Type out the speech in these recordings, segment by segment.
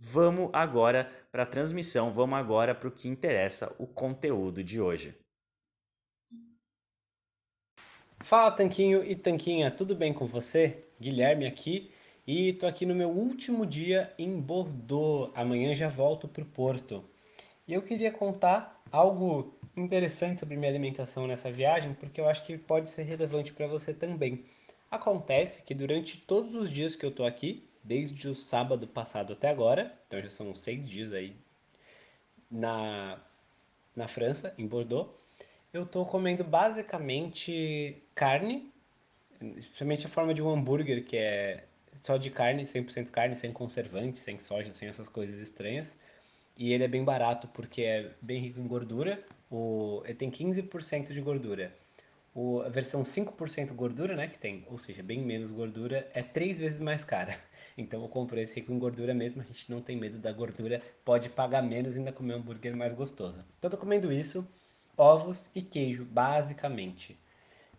Vamos agora para a transmissão, vamos agora para o que interessa, o conteúdo de hoje. Fala Tanquinho e Tanquinha, tudo bem com você? Guilherme aqui e tô aqui no meu último dia em Bordeaux. Amanhã já volto para o Porto. E eu queria contar algo interessante sobre minha alimentação nessa viagem, porque eu acho que pode ser relevante para você também. Acontece que durante todos os dias que eu tô aqui, desde o sábado passado até agora, então já são seis dias aí na, na França, em Bordeaux. Eu estou comendo basicamente carne, especialmente a forma de um hambúrguer, que é só de carne, 100% carne, sem conservante, sem soja, sem essas coisas estranhas. E ele é bem barato porque é bem rico em gordura. O, ele tem 15% de gordura. O, a versão 5% gordura, né, que tem, ou seja, bem menos gordura, é três vezes mais cara. Então eu comprei esse rico em gordura mesmo, a gente não tem medo da gordura, pode pagar menos e ainda comer um hambúrguer mais gostoso. Então eu tô comendo isso, ovos e queijo, basicamente.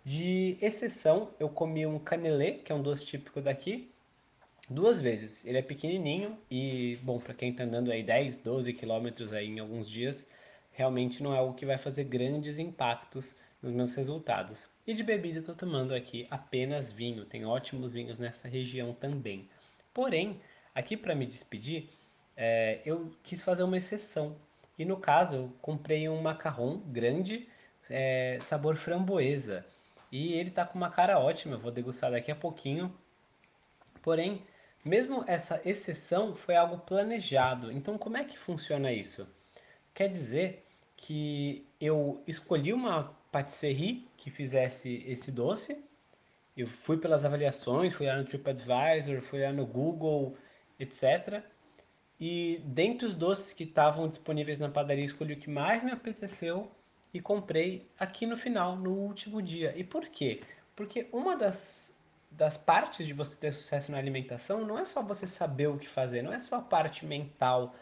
De exceção, eu comi um canelê, que é um doce típico daqui, duas vezes. Ele é pequenininho e, bom, para quem tá andando aí 10, 12 quilômetros aí em alguns dias, realmente não é algo que vai fazer grandes impactos nos meus resultados. E de bebida eu tô tomando aqui apenas vinho, tem ótimos vinhos nessa região também. Porém, aqui para me despedir, é, eu quis fazer uma exceção. E no caso, eu comprei um macarrão grande, é, sabor framboesa. E ele tá com uma cara ótima, eu vou degustar daqui a pouquinho. Porém, mesmo essa exceção foi algo planejado. Então, como é que funciona isso? Quer dizer que eu escolhi uma patisserie que fizesse esse doce eu fui pelas avaliações, fui lá no TripAdvisor, fui lá no Google, etc. E dentre os doces que estavam disponíveis na padaria, escolhi o que mais me apeteceu e comprei aqui no final, no último dia. E por quê? Porque uma das, das partes de você ter sucesso na alimentação não é só você saber o que fazer, não é só a parte mental,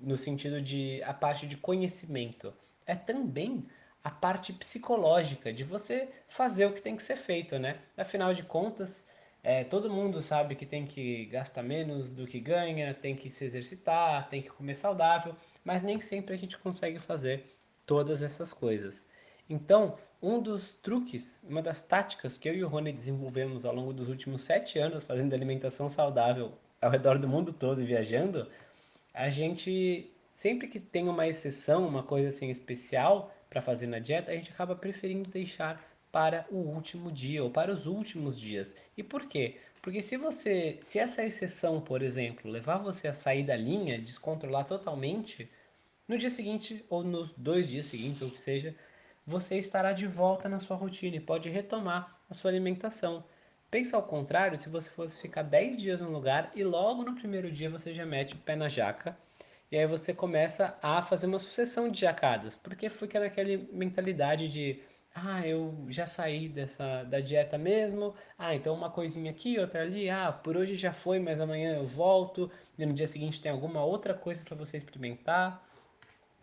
no sentido de a parte de conhecimento. É também a parte psicológica de você fazer o que tem que ser feito, né? Afinal de contas, é, todo mundo sabe que tem que gastar menos do que ganha, tem que se exercitar, tem que comer saudável, mas nem sempre a gente consegue fazer todas essas coisas. Então, um dos truques, uma das táticas que eu e o Rony desenvolvemos ao longo dos últimos sete anos fazendo alimentação saudável ao redor do mundo todo e viajando, a gente sempre que tem uma exceção, uma coisa assim especial, para fazer na dieta, a gente acaba preferindo deixar para o último dia ou para os últimos dias. E por quê? Porque se você, se essa exceção, por exemplo, levar você a sair da linha, descontrolar totalmente, no dia seguinte ou nos dois dias seguintes, ou que seja, você estará de volta na sua rotina e pode retomar a sua alimentação. Pensa ao contrário, se você fosse ficar 10 dias num lugar e logo no primeiro dia você já mete o pé na jaca, e aí você começa a fazer uma sucessão de jacadas, porque fica naquela mentalidade de ah, eu já saí dessa da dieta mesmo. Ah, então uma coisinha aqui, outra ali. Ah, por hoje já foi, mas amanhã eu volto. E no dia seguinte tem alguma outra coisa para você experimentar.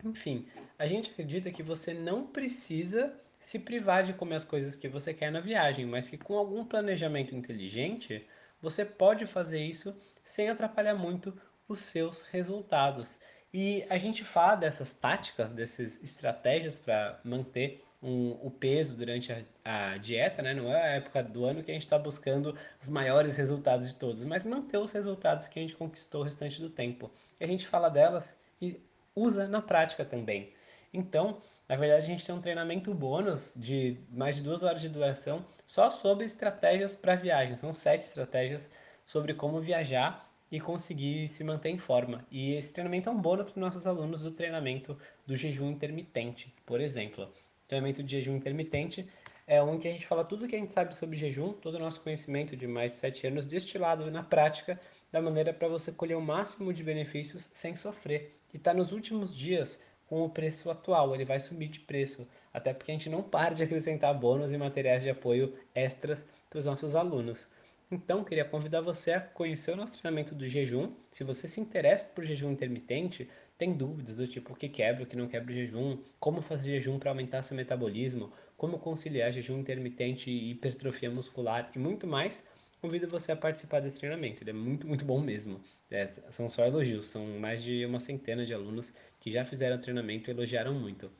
Enfim, a gente acredita que você não precisa se privar de comer as coisas que você quer na viagem, mas que com algum planejamento inteligente, você pode fazer isso sem atrapalhar muito os seus resultados. E a gente fala dessas táticas, dessas estratégias para manter um, o peso durante a, a, dieta, né? Não é a época do ano que a gente está buscando os maiores resultados de todos, mas manter os resultados que a gente conquistou o restante do tempo. E a gente fala delas e usa na prática também. Então, na verdade, a gente tem um treinamento bônus de mais de duas horas de duração só sobre estratégias para viagem. São sete estratégias sobre como viajar e conseguir se manter em forma. E esse treinamento é um bônus para nossos alunos do treinamento do jejum intermitente, por exemplo. O treinamento de jejum intermitente é um que a gente fala tudo que a gente sabe sobre jejum, todo o nosso conhecimento de mais de sete anos destilado na prática, da maneira para você colher o máximo de benefícios sem sofrer. E está nos últimos dias com o preço atual, ele vai subir de preço, até porque a gente não para de acrescentar bônus e materiais de apoio extras para os nossos alunos. Então, queria convidar você a conhecer o nosso treinamento do jejum. Se você se interessa por jejum intermitente, tem dúvidas do tipo o que quebra, o que não quebra o jejum, como fazer jejum para aumentar seu metabolismo, como conciliar jejum intermitente e hipertrofia muscular e muito mais, convido você a participar desse treinamento. Ele é muito, muito bom mesmo. É, são só elogios, são mais de uma centena de alunos que já fizeram treinamento e elogiaram muito.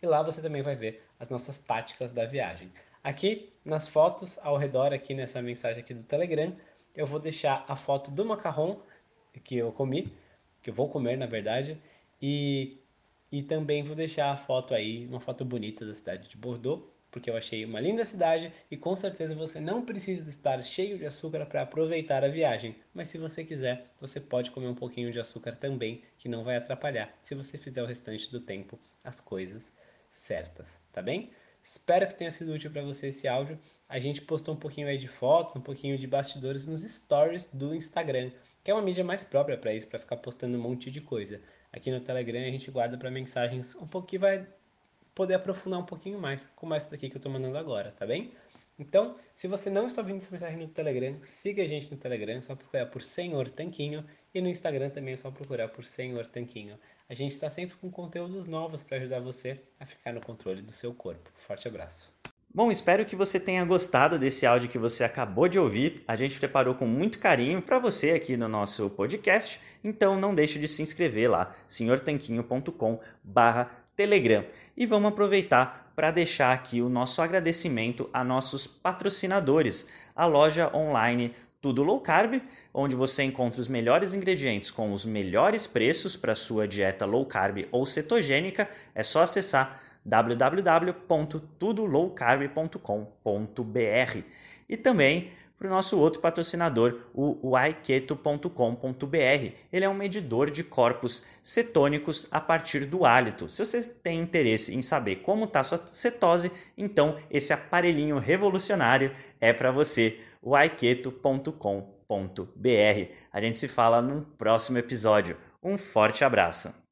E lá você também vai ver as nossas táticas da viagem. Aqui nas fotos ao redor, aqui nessa mensagem aqui do Telegram, eu vou deixar a foto do macarrão que eu comi, que eu vou comer na verdade, e, e também vou deixar a foto aí, uma foto bonita da cidade de Bordeaux, porque eu achei uma linda cidade e com certeza você não precisa estar cheio de açúcar para aproveitar a viagem. Mas se você quiser, você pode comer um pouquinho de açúcar também, que não vai atrapalhar se você fizer o restante do tempo as coisas certas, tá bem? Espero que tenha sido útil para você esse áudio. A gente postou um pouquinho aí de fotos, um pouquinho de bastidores nos stories do Instagram, que é uma mídia mais própria para isso, para ficar postando um monte de coisa. Aqui no Telegram a gente guarda para mensagens um que vai poder aprofundar um pouquinho mais, como essa daqui que eu estou mandando agora, tá bem? Então, se você não está ouvindo essa mensagem no Telegram, siga a gente no Telegram, é só procurar por Senhor Tanquinho, e no Instagram também é só procurar por Senhor Tanquinho. A gente está sempre com conteúdos novos para ajudar você a ficar no controle do seu corpo. Forte abraço. Bom, espero que você tenha gostado desse áudio que você acabou de ouvir. A gente preparou com muito carinho para você aqui no nosso podcast, então não deixe de se inscrever lá, senhortanquinho.com/barra Telegram. E vamos aproveitar para deixar aqui o nosso agradecimento a nossos patrocinadores, a loja online Tudo Low Carb, onde você encontra os melhores ingredientes com os melhores preços para sua dieta low carb ou cetogênica. É só acessar www.tudolowcarb.com.br. E também para o nosso outro patrocinador, o aiketo.com.br. Ele é um medidor de corpos cetônicos a partir do hálito. Se você tem interesse em saber como está sua cetose, então esse aparelhinho revolucionário é para você, o. A gente se fala no próximo episódio. Um forte abraço!